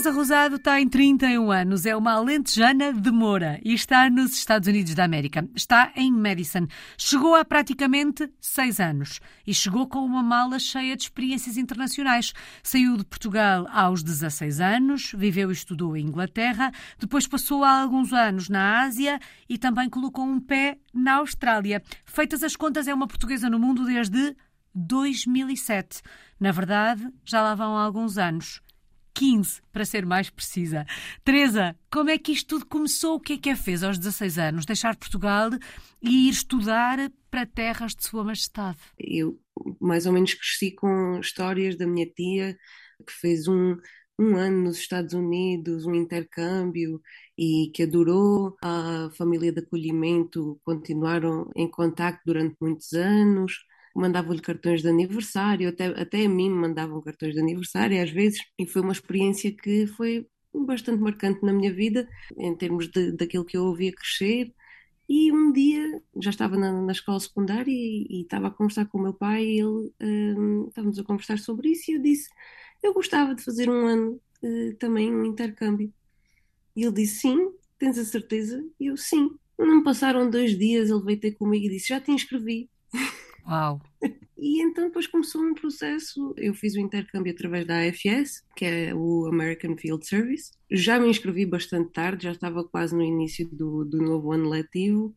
Teresa Rosado tem 31 anos, é uma alentejana de Moura e está nos Estados Unidos da América. Está em Madison. Chegou há praticamente seis anos e chegou com uma mala cheia de experiências internacionais. Saiu de Portugal aos 16 anos, viveu e estudou em Inglaterra, depois passou há alguns anos na Ásia e também colocou um pé na Austrália. Feitas as contas, é uma portuguesa no mundo desde 2007. Na verdade, já lá vão alguns anos. 15, para ser mais precisa. Teresa, como é que isto tudo começou? O que é que a fez aos 16 anos? Deixar Portugal e ir estudar para terras de Sua Majestade? Eu mais ou menos cresci com histórias da minha tia que fez um, um ano nos Estados Unidos, um intercâmbio e que adorou a família de acolhimento, continuaram em contato durante muitos anos mandavam-lhe cartões de aniversário, até, até a mim me mandavam cartões de aniversário às vezes, e foi uma experiência que foi bastante marcante na minha vida, em termos de, daquilo que eu ouvia crescer. E um dia já estava na, na escola secundária e, e, estava a conversar com o meu pai e ele um, estávamos a conversar sobre isso e eu disse eu gostava de fazer um ano uh, também um intercâmbio. E ele disse sim, tens a certeza? E eu sim. Não passaram dois dias, ele veio ter comigo e disse já te inscrevi. Uau! E então depois começou um processo. Eu fiz o intercâmbio através da AFS, que é o American Field Service. Já me inscrevi bastante tarde, já estava quase no início do, do novo ano letivo.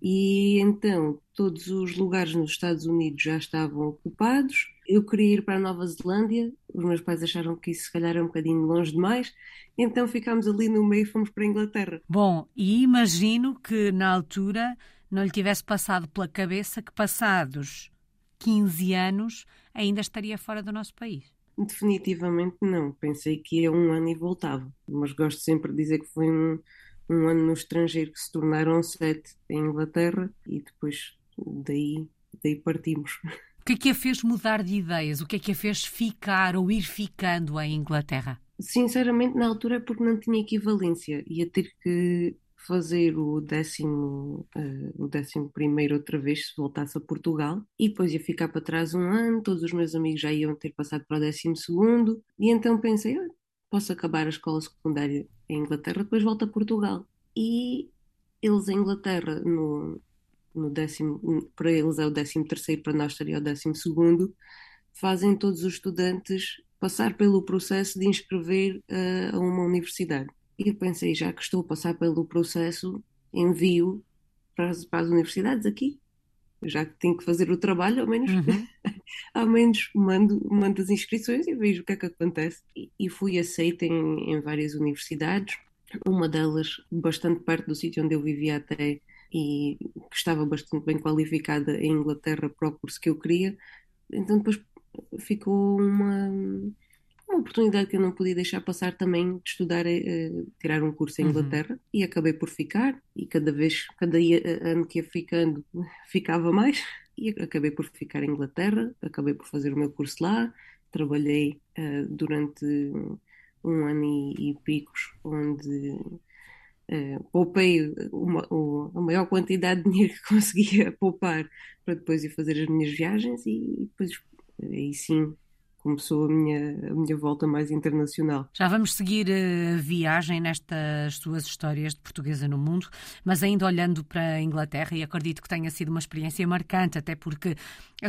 E então todos os lugares nos Estados Unidos já estavam ocupados. Eu queria ir para a Nova Zelândia, os meus pais acharam que isso se calhar era um bocadinho longe demais, então ficámos ali no meio e fomos para a Inglaterra. Bom, e imagino que na altura não lhe tivesse passado pela cabeça que, passados 15 anos, ainda estaria fora do nosso país? Definitivamente não. Pensei que ia um ano e voltava. Mas gosto sempre de dizer que foi um, um ano no estrangeiro que se tornaram sete em Inglaterra e depois daí, daí partimos. O que é que a fez mudar de ideias? O que é que a fez ficar ou ir ficando em Inglaterra? Sinceramente, na altura é porque não tinha equivalência. Ia ter que fazer o décimo, uh, o décimo primeiro outra vez se voltasse a Portugal e depois ia ficar para trás um ano, todos os meus amigos já iam ter passado para o décimo segundo e então pensei, ah, posso acabar a escola secundária em Inglaterra, depois volto a Portugal. E eles em Inglaterra, no, no décimo, para eles é o décimo terceiro, para nós seria o décimo segundo, fazem todos os estudantes passar pelo processo de inscrever uh, a uma universidade. E eu pensei, já que estou a passar pelo processo, envio para as, para as universidades aqui. Já que tenho que fazer o trabalho, ao menos, uhum. ao menos mando, mando as inscrições e vejo o que é que acontece. E, e fui aceita em, em várias universidades, uma delas bastante perto do sítio onde eu vivia até e que estava bastante bem qualificada em Inglaterra para o curso que eu queria. Então depois ficou uma uma oportunidade que eu não podia deixar passar também de estudar, uh, tirar um curso em uhum. Inglaterra e acabei por ficar e cada vez, cada ano que ia ficando, ficava mais e acabei por ficar em Inglaterra, acabei por fazer o meu curso lá, trabalhei uh, durante um ano e, e picos onde uh, poupei uma, uma, a maior quantidade de dinheiro que conseguia poupar para depois ir fazer as minhas viagens e depois aí sim começou a minha, a minha volta mais internacional. Já vamos seguir a viagem nestas suas histórias de portuguesa no mundo, mas ainda olhando para a Inglaterra, e acredito que tenha sido uma experiência marcante, até porque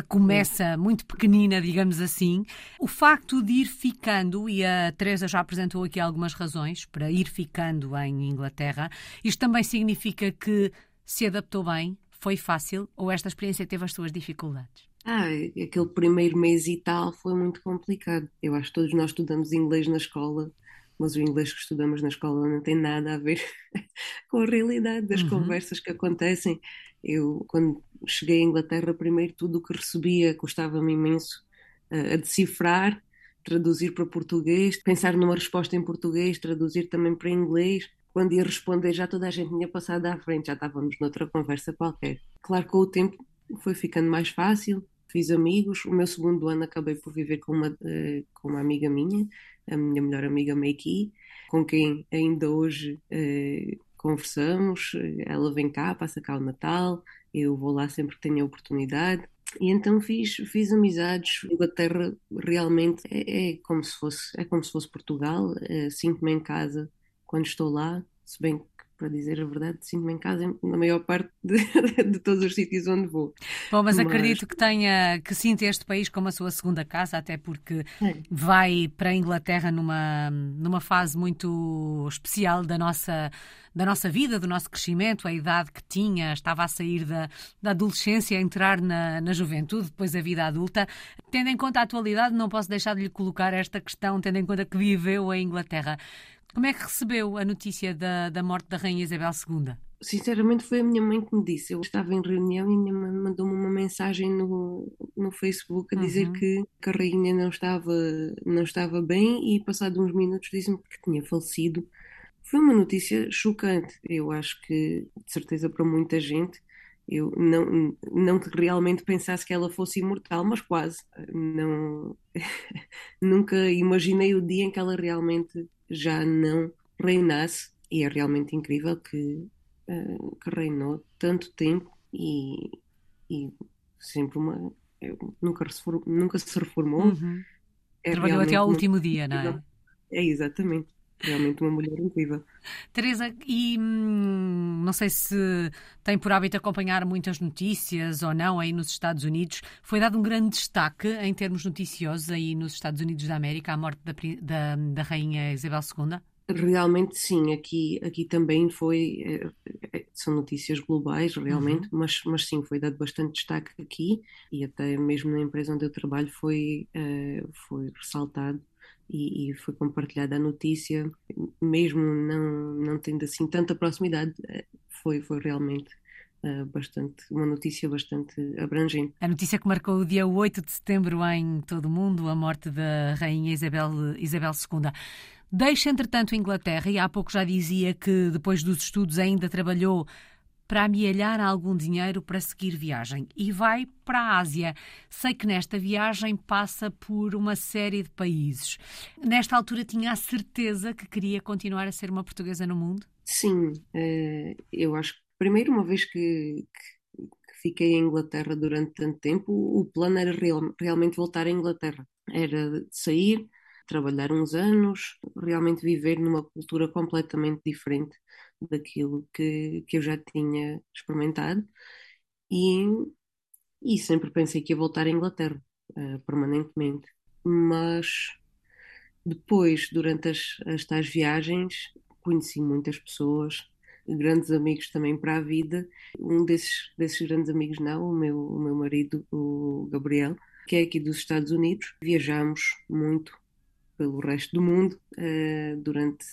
começa muito pequenina, digamos assim, o facto de ir ficando, e a Teresa já apresentou aqui algumas razões para ir ficando em Inglaterra, isto também significa que se adaptou bem, foi fácil, ou esta experiência teve as suas dificuldades? Ah, aquele primeiro mês e tal foi muito complicado. Eu acho que todos nós estudamos inglês na escola, mas o inglês que estudamos na escola não tem nada a ver com a realidade das uhum. conversas que acontecem. Eu, quando cheguei à Inglaterra, primeiro tudo o que recebia custava-me imenso uh, a decifrar, traduzir para português, pensar numa resposta em português, traduzir também para inglês. Quando ia responder, já toda a gente tinha passado à frente, já estávamos noutra conversa qualquer. Claro que com o tempo foi ficando mais fácil, fiz amigos. O meu segundo ano acabei por viver com uma, uh, com uma amiga minha, a minha melhor amiga Meiki, com quem ainda hoje uh, conversamos. Ela vem cá, passa cá o Natal, eu vou lá sempre que tenho a oportunidade. e então fiz, fiz amizades. Inglaterra realmente é, é como se fosse é como se fosse Portugal. É, Sinto-me em casa quando estou lá, se bem que para dizer a verdade, sinto-me em casa na maior parte de, de, todos os sítios onde vou. Bom, mas, mas, acredito que tenha, que sinta este país como a sua segunda casa, até porque é. vai para a Inglaterra numa, numa fase muito especial da nossa, da nossa vida, do nosso crescimento, a idade que tinha, estava a sair da, da adolescência, a entrar na, na juventude, depois a vida adulta. Tendo em conta a atualidade, não posso deixar de lhe colocar esta questão, tendo em conta que viveu em Inglaterra. Como é que recebeu a notícia da, da morte da Rainha Isabel II? Sinceramente, foi a minha mãe que me disse. Eu estava em reunião e a minha mãe mandou-me uma mensagem no, no Facebook a dizer uhum. que, que, a rainha não estava, não estava bem e, passado uns minutos, disse-me que tinha falecido. Foi uma notícia chocante. Eu acho que, de certeza, para muita gente, eu não, não que realmente pensasse que ela fosse imortal, mas quase. Não, nunca imaginei o dia em que ela realmente já não reinasse, e é realmente incrível que, uh, que reinou tanto tempo e, e sempre uma. Nunca, se, nunca se reformou. Uhum. É Trabalhou até ao último dia, não é? É, exatamente. Realmente uma mulher incrível. Teresa, e hum, não sei se tem por hábito acompanhar muitas notícias ou não aí nos Estados Unidos. Foi dado um grande destaque em termos noticiosos aí nos Estados Unidos da América à morte da, da, da Rainha Isabel II? Realmente sim, aqui, aqui também foi, é, é, são notícias globais realmente, uhum. mas, mas sim, foi dado bastante destaque aqui e até mesmo na empresa onde eu trabalho foi, uh, foi ressaltado e, e, foi compartilhada a notícia, mesmo não, não tendo assim tanta proximidade, eh, foi, foi realmente uh, bastante, uma notícia bastante abrangente. A notícia que marcou o dia 8 de setembro em todo o mundo, a morte da Rainha Isabel, Isabel II. Deixa, entretanto, a Inglaterra, e há pouco já dizia que depois dos estudos ainda trabalhou para amealhar algum dinheiro para seguir viagem e vai para a Ásia. Sei que nesta viagem passa por uma série de países. Nesta altura tinha a certeza que queria continuar a ser uma portuguesa no mundo? Sim, eh, eu acho que primeiro, uma vez que, que, que fiquei em Inglaterra durante tanto tempo, o plano era real, realmente voltar à Inglaterra. Era sair, trabalhar uns anos, realmente viver numa cultura completamente diferente daquilo que, que eu já tinha experimentado e, e sempre pensei que ia voltar à Inglaterra uh, permanentemente. Mas depois, durante as, as tais viagens, conheci muitas pessoas, grandes amigos também para a vida. Um desses, desses grandes amigos, não, o meu, o meu marido, o Gabriel, que é aqui dos Estados Unidos. Viajamos muito pelo resto do mundo uh, durante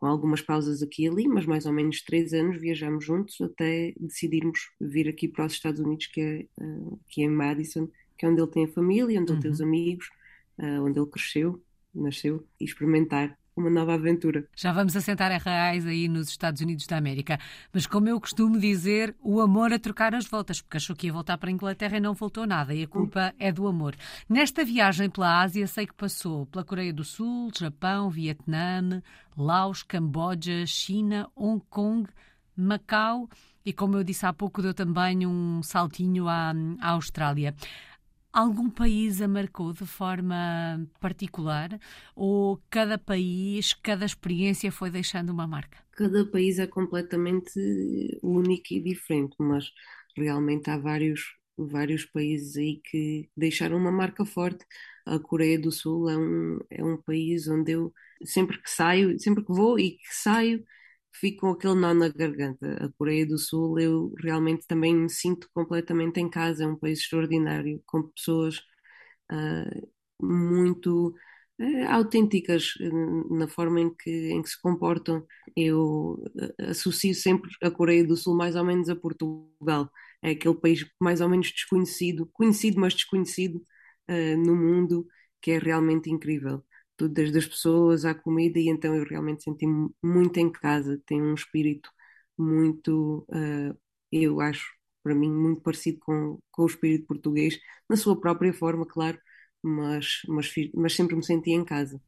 algumas pausas aqui e ali, mas mais ou menos três anos viajamos juntos até decidirmos vir aqui para os Estados Unidos, que é, uh, que é em Madison, que é onde ele tem a família, onde uhum. ele tem os uhum. amigos, uh, onde ele cresceu, nasceu, e experimentar uma nova aventura. Já vamos assentar a reais aí nos Estados Unidos da América. Mas como eu costumo dizer, o amor a trocar as voltas, porque achou que ia voltar para a Inglaterra e não voltou nada, e a culpa é do amor. Nesta viagem pela Ásia, sei que passou pela Coreia do Sul, Japão, Vietnã, Laos, Camboja, China, Hong Kong, Macau e, como eu disse há pouco, deu também um saltinho à, à Austrália. Algum país a marcou de forma particular ou cada país, cada experiência foi deixando uma marca? Cada país é completamente único e diferente, mas realmente há vários, vários países aí que deixaram uma marca forte. A Coreia do Sul é um, é um país onde eu sempre que saio, sempre que vou e que saio, fico com aquele nó na garganta. A Coreia do Sul, eu realmente também me sinto completamente em casa. É um país extraordinário, com pessoas uh, muito uh, autênticas uh, na forma em que, em que se comportam. Eu associo sempre a Coreia do Sul mais ou menos a Portugal. É aquele país mais ou menos desconhecido, conhecido, mas desconhecido no mundo, que é realmente incrível tudo, desde as pessoas à comida, e então eu realmente senti-me muito em casa. Tem um espírito muito, uh, eu acho, para mim, muito parecido com, com o espírito português, na sua própria forma, claro, mas, mas, mas sempre me senti em casa.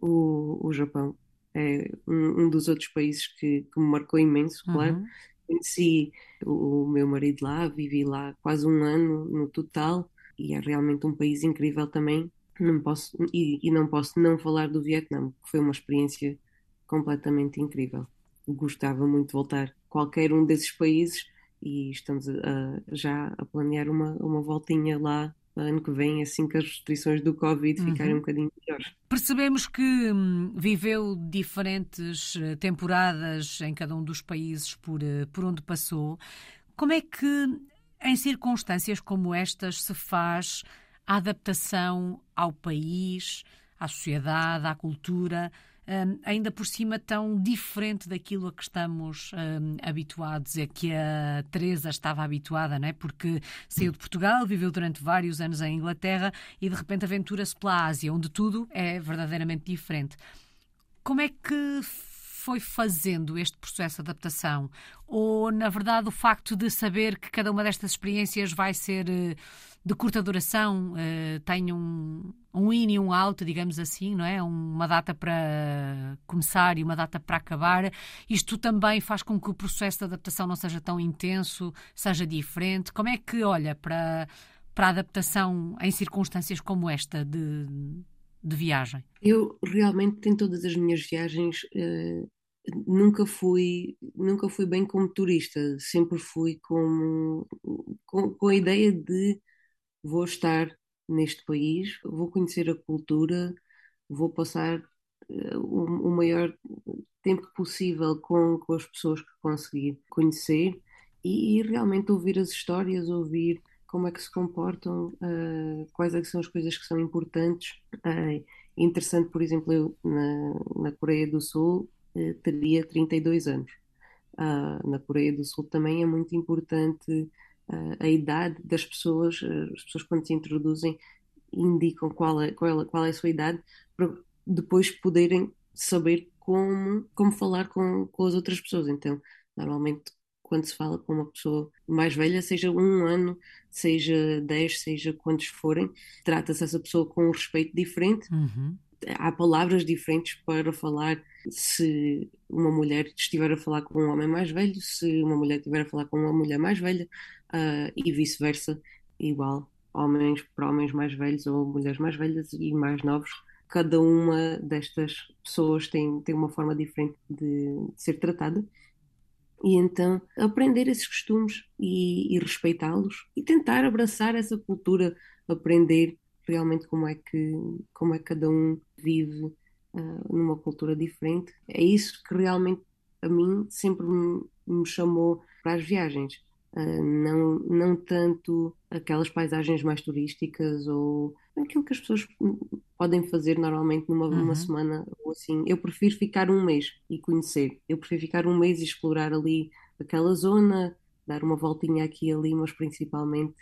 O, o Japão é um, um dos outros países que, que, me marcou imenso, claro, uhum. conheci o meu marido lá, vivi lá quase um ano no total e é realmente um país incrível também. Não posso, e, e não posso não falar do Vietnã, que foi uma experiência completamente incrível. Gostava muito de voltar a qualquer um desses países e estamos a, já a planear uma, uma voltinha lá ano que vem, assim que as restrições do Covid uhum. ficarem um bocadinho melhores. Percebemos que hum, viveu diferentes eh, temporadas em cada um dos países por, eh, por onde passou. Como é que, em circunstâncias como estas, se faz a adaptação ao país, à sociedade, à cultura? um, ainda por cima tão diferente daquilo a que estamos um, habituados, é que a Teresa estava habituada, não é? Porque saiu de Portugal, viveu durante vários anos em Inglaterra e de repente aventura-se pela Ásia, onde tudo é verdadeiramente diferente. Como é que foi fazendo este processo de adaptação? Ou, na verdade, o facto de saber que cada uma destas experiências vai ser eh, de curta duração, uh, tem um, um in e um out, digamos assim, não é? Uma data para começar e uma data para acabar. Isto também faz com que o processo de adaptação não seja tão intenso, seja diferente. Como é que olha para, para a adaptação em circunstâncias como esta de, de viagem? Eu realmente, em todas as minhas viagens, uh, nunca fui nunca fui bem como turista sempre fui com, com, com a ideia de vou estar neste país, vou conhecer a cultura, vou passar uh, o, o, maior tempo possível com, com as pessoas que conseguir conhecer e, e, realmente ouvir as histórias, ouvir como é que se comportam, uh, quais é são as coisas que são importantes. Uh, interessante, por exemplo, eu na, na Coreia do Sul teria 32 anos. na Coreia do Sul também é muito importante a idade das pessoas, eh, as pessoas quando se introduzem indicam qual é, qual é, qual é a sua idade para depois poderem saber como, como falar com, com as outras pessoas. Então, normalmente, quando se fala com uma pessoa mais velha, seja um ano, seja dez, seja quantos forem, trata-se essa pessoa com um respeito diferente. Uhum. Há palavras diferentes para falar se uma mulher estiver a falar com um homem mais velho, se uma mulher estiver a falar com uma mulher mais velha, uh, e vice-versa, igual, homens para homens mais velhos ou mulheres mais velhas e mais novos. Cada uma destas pessoas tem, tem uma forma diferente de, ser tratada. E então aprender esses costumes e, e respeitá-los e tentar abraçar essa cultura, aprender realmente como é que, como é que cada um vive uh, numa cultura diferente. É isso que realmente a mim sempre me, me chamou para as viagens não, não tanto aquelas paisagens mais turísticas ou aquilo que as pessoas podem fazer normalmente numa, uhum. numa semana ou assim. Eu prefiro ficar um mês e conhecer. Eu prefiro ficar um mês e explorar ali aquela zona, dar uma voltinha aqui e ali, mas principalmente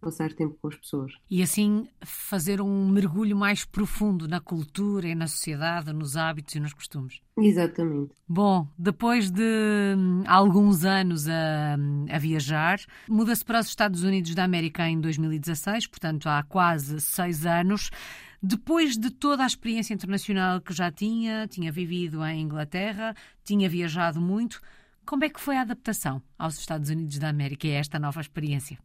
passar tempo com as pessoas. E assim fazer um mergulho mais profundo na cultura e na sociedade, nos hábitos e nos costumes. Exatamente. Bom, depois de hum, alguns anos a, a viajar, muda-se para os Estados Unidos da América em 2016, portanto há quase seis anos. Depois de toda a experiência internacional que já tinha, tinha vivido em Inglaterra, tinha viajado muito, como é que foi a adaptação aos Estados Unidos da América e a esta nova experiência?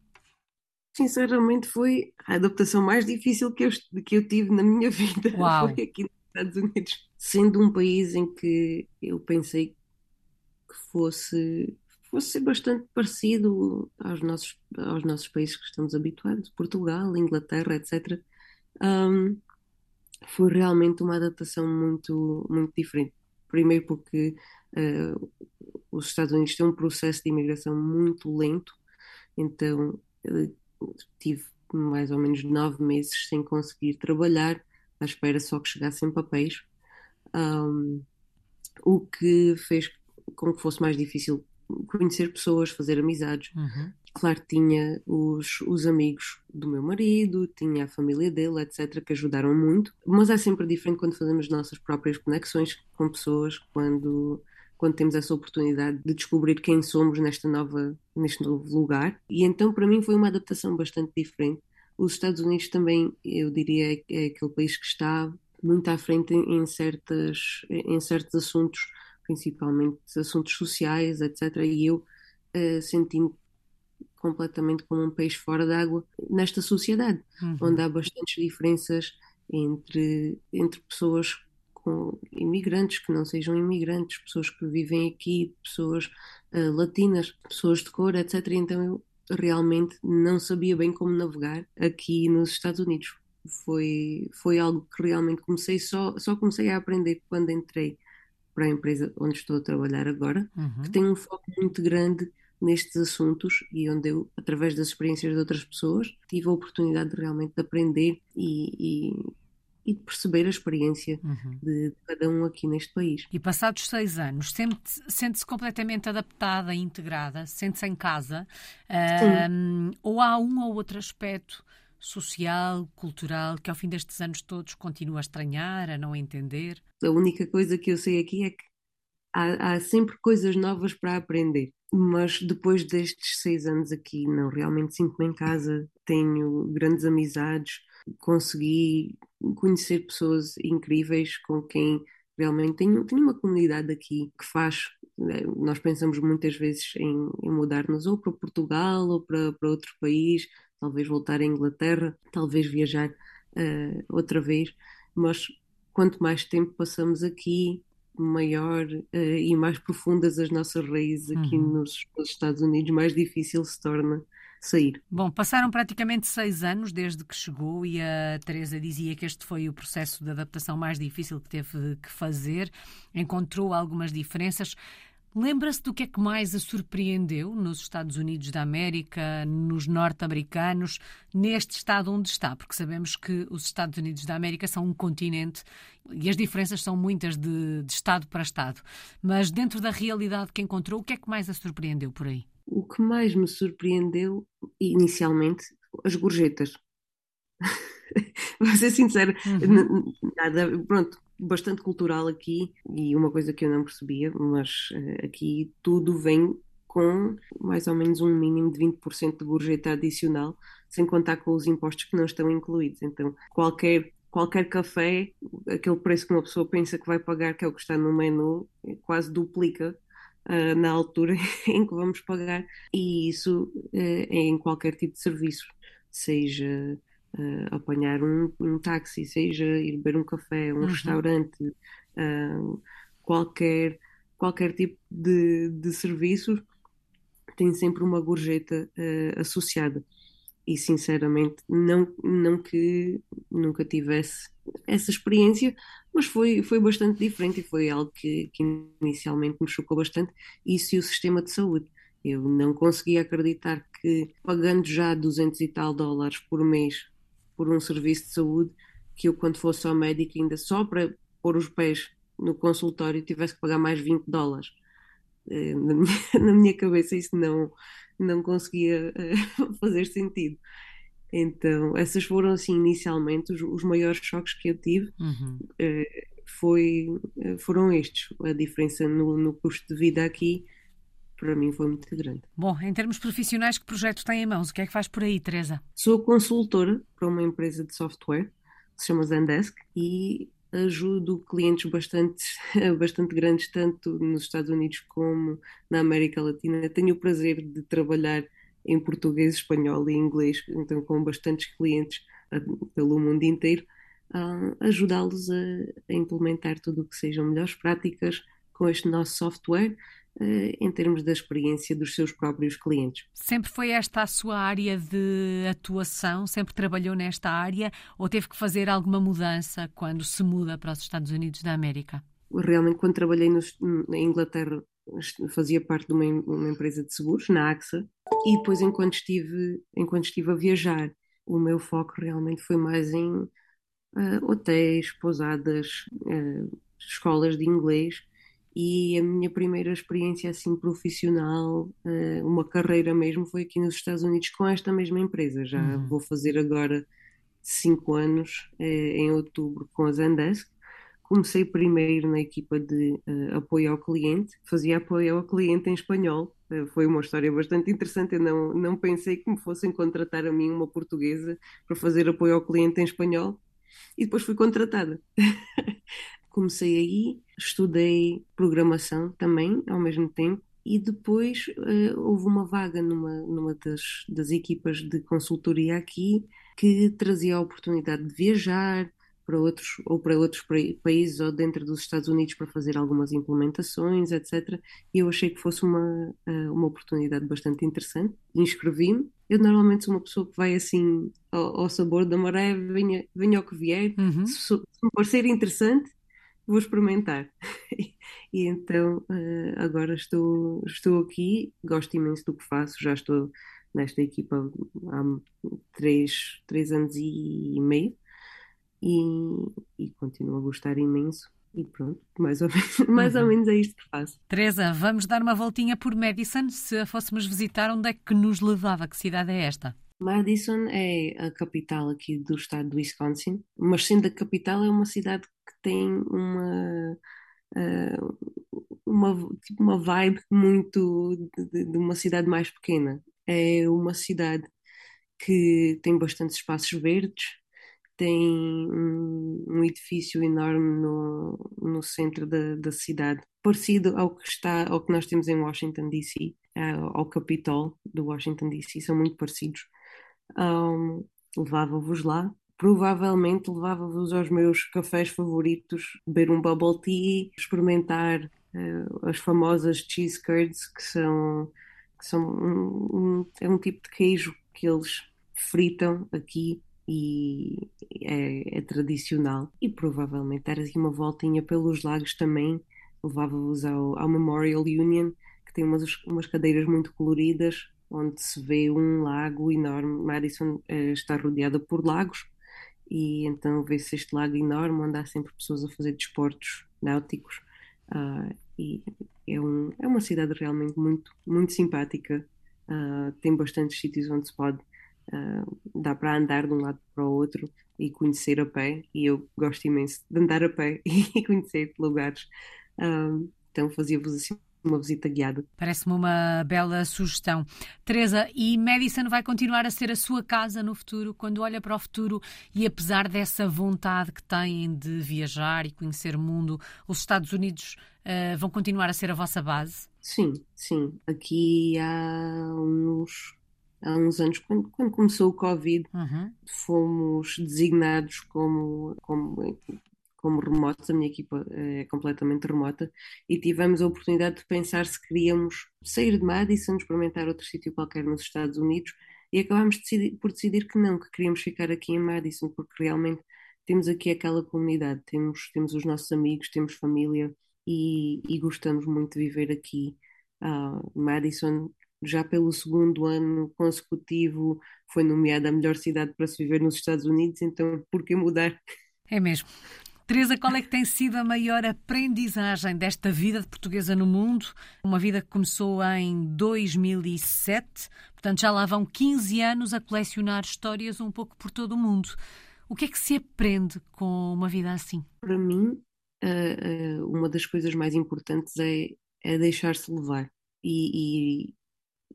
Sinceramente, foi a adaptação mais difícil que eu, que eu tive na minha vida. Uau. Foi aqui nos Estados Unidos. Sendo um país em que eu pensei que fosse, fosse bastante parecido aos nossos, aos nossos países que estamos habituados, Portugal, Inglaterra, etc. Um, foi realmente uma adaptação muito, muito diferente. Primeiro porque uh, os Estados Unidos têm um processo de imigração muito lento, então uh, tive mais ou menos nove meses sem conseguir trabalhar, à espera só que chegassem papéis, um, o que fez com que fosse mais difícil conhecer pessoas, fazer amizades. Uhum. Claro, tinha os, os amigos do meu marido, tinha a família dele, etc., que ajudaram muito, mas é sempre diferente quando fazemos nossas próprias conexões com pessoas, quando quando temos essa oportunidade de descobrir quem somos nesta nova, neste novo lugar. E então, para mim, foi uma adaptação bastante diferente. Os Estados Unidos também, eu diria, é aquele país que está muito à frente em, certas, em certos assuntos, principalmente assuntos sociais, etc. E eu uh, senti-me completamente como um peixe fora d'água nesta sociedade, uhum. onde há bastantes diferenças entre, entre pessoas com imigrantes que não sejam imigrantes, pessoas que vivem aqui, pessoas uh, latinas, pessoas de cor, etc. Então eu realmente não sabia bem como navegar aqui nos Estados Unidos. Foi, foi algo que realmente comecei, só, só comecei a aprender quando entrei para a empresa onde estou a trabalhar agora, uhum. que tem um foco muito grande nestes assuntos e onde eu, através das experiências de outras pessoas, tive a oportunidade de realmente de aprender e, e, e de perceber a experiência uhum. de, de, cada um aqui neste país. E passados seis anos, sente-se sente completamente adaptada, integrada, sente-se em casa? Um, ou há um ou outro aspecto social, cultural, que ao fim destes anos todos continua a estranhar, a não entender? A única coisa que eu sei aqui é que há, há sempre coisas novas para aprender. Mas depois destes seis anos aqui, não, realmente sinto-me em casa, tenho grandes amizades, consegui conhecer pessoas incríveis com quem realmente tenho, tenho uma comunidade aqui que faz. Né, nós pensamos muitas vezes em, em mudar-nos ou para Portugal ou para, para outro país, talvez voltar à Inglaterra, talvez viajar uh, outra vez, mas quanto mais tempo passamos aqui, maior uh, e mais profundas as nossas raízes aqui uhum. nos, nos, Estados Unidos, mais difícil se torna sair. Bom, passaram praticamente seis anos desde que chegou e a Teresa dizia que este foi o processo de adaptação mais difícil que teve que fazer. Encontrou algumas diferenças. Lembra-se do que é que mais a surpreendeu nos Estados Unidos da América, nos norte-americanos, neste estado onde está? Porque sabemos que os Estados Unidos da América são um continente e as diferenças são muitas de, de estado para estado. Mas dentro da realidade que encontrou, o que é que mais a surpreendeu por aí? O que mais me surpreendeu inicialmente, as gorjetas. Vou ser sincera, uhum. nada, pronto, bastante cultural aqui e uma coisa que eu não percebia, mas uh, aqui tudo vem com mais ou menos um mínimo de 20% de gorjeta adicional, sem contar com os impostos que não estão incluídos. Então, qualquer qualquer café, aquele preço que uma pessoa pensa que vai pagar, que é o que está no menu, quase duplica uh, na altura em que vamos pagar. E isso uh, em qualquer tipo de serviço, seja uh, apanhar um, um, táxi, seja ir beber um café, um uhum. restaurante, uh, qualquer, qualquer tipo de, de serviço tem sempre uma gorjeta associada. E sinceramente, não, não que nunca tivesse essa experiência, mas foi, foi bastante diferente e foi algo que, que inicialmente me chocou bastante. Isso e o sistema de saúde. Eu não conseguia acreditar que, pagando já 200 e tal dólares por mês por um serviço de saúde que eu, quando fosse ao médico, ainda só para pôr os pés no consultório, tivesse que pagar mais 20 dólares. Eh, na minha, na minha cabeça, isso não, não conseguia eh, fazer sentido. Então, essas foram, assim, inicialmente os, os maiores choques que eu tive. Uhum. Eh, foi, foram estes: a diferença no, no custo de vida aqui para mim foi muito grande. Bom, em termos profissionais, que projeto tem em mãos? O que é que faz por aí, Teresa? Sou consultora para uma empresa de software que se chama Zendesk e ajudo clientes bastante, bastante grandes, tanto nos Estados Unidos como na América Latina. Tenho o prazer de trabalhar em português, espanhol e inglês, então com bastantes clientes uh, pelo mundo inteiro, uh, ajudá-los a, a implementar tudo o que sejam melhores práticas com este nosso software em termos da experiência dos seus próprios clientes. Sempre foi esta a sua área de atuação? Sempre trabalhou nesta área ou teve que fazer alguma mudança quando se muda para os Estados Unidos da América? Realmente, quando trabalhei nos, na Inglaterra, fazia parte de uma, uma, empresa de seguros, na AXA, e depois, enquanto estive, enquanto estive a viajar, o meu foco realmente foi mais em uh, hotéis, pousadas, uh, escolas de inglês e a minha primeira experiência assim profissional, eh, uma carreira mesmo, foi aqui nos Estados Unidos com esta mesma empresa. Já uhum. vou fazer agora cinco anos eh, em outubro com a Zendesk. Comecei primeiro na equipa de uh, apoio ao cliente, fazia apoio ao cliente em espanhol. Foi uma história bastante interessante. Eu não, não pensei que me fossem contratar a mim, uma portuguesa, para fazer apoio ao cliente em espanhol. E depois fui contratada. Comecei aí, estudei programação também ao mesmo tempo e depois uh, houve uma vaga numa, numa das, das equipas de consultoria aqui que trazia a oportunidade de viajar para outros ou para outros países ou dentro dos Estados Unidos para fazer algumas implementações, etc. E eu achei que fosse uma, uh, uma oportunidade bastante interessante. Inscrevi-me. Eu normalmente sou uma pessoa que vai assim ao, ao sabor da maré, venha, venha o que vier. Uhum. Se, se me parecer interessante, vou experimentar. e então uh, agora estou, estou aqui, gosto imenso do que faço, já estou nesta equipa há três, três anos e meio e, e continuo a gostar imenso. E pronto, mais ou menos, mais uhum. ou menos é isto que faço. Teresa, vamos dar uma voltinha por Madison. Se a fôssemos visitar, onde é que nos levava? Que cidade é esta? Madison é a capital aqui do estado do Wisconsin, mas sendo a capital é uma cidade tem uma uh, uma, tipo uma vibe muito de, de, uma cidade mais pequena. É uma cidade que tem bastantes espaços verdes, tem um, um edifício enorme no, no centro da, da cidade, parecido ao que está, ao que nós temos em Washington DC, ao Capitol do Washington DC, são muito parecidos. Um, Levava-vos lá, provavelmente levava-vos aos meus cafés favoritos, beber um bubble tea, experimentar uh, as famosas cheese curds, que são, que são um, um, é um tipo de queijo que eles fritam aqui e é, é, tradicional. E provavelmente dar aqui uma voltinha pelos lagos também levava-vos ao, ao, Memorial Union, que tem umas, umas cadeiras muito coloridas, onde se vê um lago enorme. Madison eh, está rodeada por lagos, e então vê-se este lago enorme, onde há sempre pessoas a fazer desportos náuticos. Uh, e é, um, é uma cidade realmente muito, muito simpática. Uh, tem bastantes sítios onde se pode Uh, dá para andar de um lado para o outro e conhecer a pé, e eu gosto imenso de andar a pé e conhecer lugares. Então fazia-vos assim uma visita guiada. Parece-me uma bela sugestão. Teresa, e Madison vai continuar a ser a sua casa no futuro, quando olha para o futuro e apesar dessa vontade que têm de viajar e conhecer o mundo, os Estados Unidos uh, vão continuar a ser a vossa base? Sim, sim. Aqui há uns há uns anos, quando, quando começou o Covid, uhum. fomos designados como, como, como remotos, a minha equipa é completamente remota, e tivemos a oportunidade de pensar se queríamos sair de Madison, experimentar outro sítio qualquer nos Estados Unidos, e acabámos por decidir que não, que queríamos ficar aqui em Madison, porque realmente temos aqui aquela comunidade, temos, temos os nossos amigos, temos família e, e gostamos muito de viver aqui. Uh, Madison já pelo segundo ano consecutivo foi nomeada a melhor cidade para se viver nos Estados Unidos, então por que mudar? É mesmo. Teresa, qual é que tem sido a maior aprendizagem desta vida de portuguesa no mundo? Uma vida que começou em 2007, portanto já lá vão 15 anos a colecionar histórias um pouco por todo o mundo. O que é que se aprende com uma vida assim? Para mim, uma das coisas mais importantes é, é deixar-se levar e,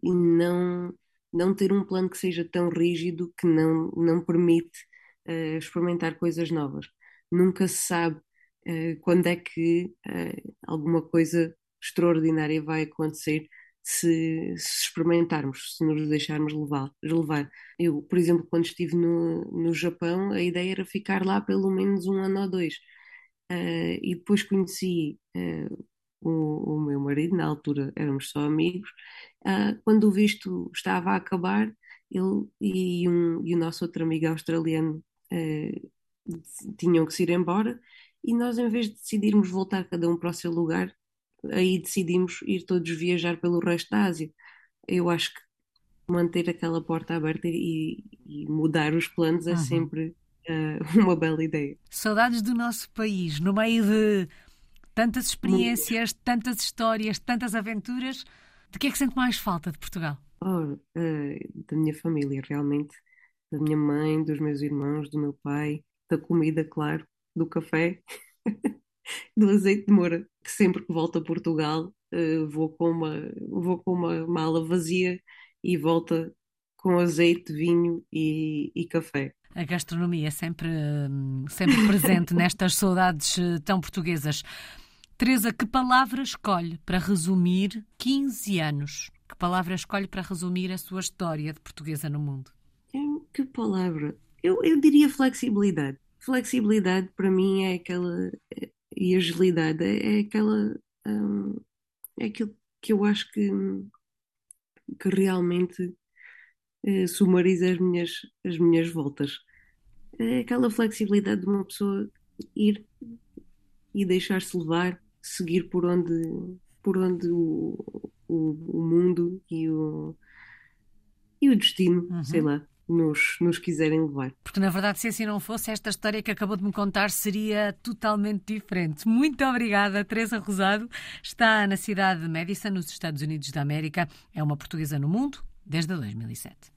e não, não ter um plano que seja tão rígido que não, não permite uh, experimentar coisas novas. Nunca se sabe uh, quando é que uh, alguma coisa extraordinária vai acontecer se, se, experimentarmos, se nos deixarmos levar, levar. Eu, por exemplo, quando estive no, no Japão, a ideia era ficar lá pelo menos um ano ou dois. Uh, e depois conheci o, o, meu marido, na altura éramos só amigos, uh, quando o visto estava a acabar, ele e, um, e o nosso outro amigo australiano uh, tinham que se ir embora, e nós, em vez de decidirmos voltar cada um para o seu lugar, aí decidimos ir todos viajar pelo resto da Ásia. Eu acho que manter aquela porta aberta e, e mudar os planos é uhum. sempre uh, uma bela ideia. Saudades do nosso país, no meio de tantas experiências, tantas histórias, tantas aventuras. De que é que sente mais falta de Portugal? Oh, uh, da minha família, realmente. Da minha mãe, dos meus irmãos, do meu pai, da comida, claro, do café, do azeite de moura, que sempre que volto a Portugal uh, vou, com uma, vou com uma mala vazia e volta com azeite, vinho e, e café. A gastronomia é sempre, hum, sempre presente nestas saudades eh, tão portuguesas. Teresa, que palavra escolhe para resumir 15 anos? Que palavra escolhe para resumir a sua história de portuguesa no mundo? Que palavra? Eu, eu diria flexibilidade. Flexibilidade para mim é aquela. E agilidade é aquela. Hum, é aquilo que eu acho que, que realmente eh, sumariza as minhas, as minhas voltas. É aquela flexibilidade de uma pessoa ir e deixar-se levar seguir por onde, por onde o, o, o mundo e o, e o destino, uhum. sei lá, nos, nos quiserem levar. Porque, na verdade, se assim não fosse, esta história que acabou de me contar seria totalmente diferente. Muito obrigada, Teresa Rosado. Está na cidade de Madison, nos Estados Unidos da América. É uma portuguesa no mundo desde 2007.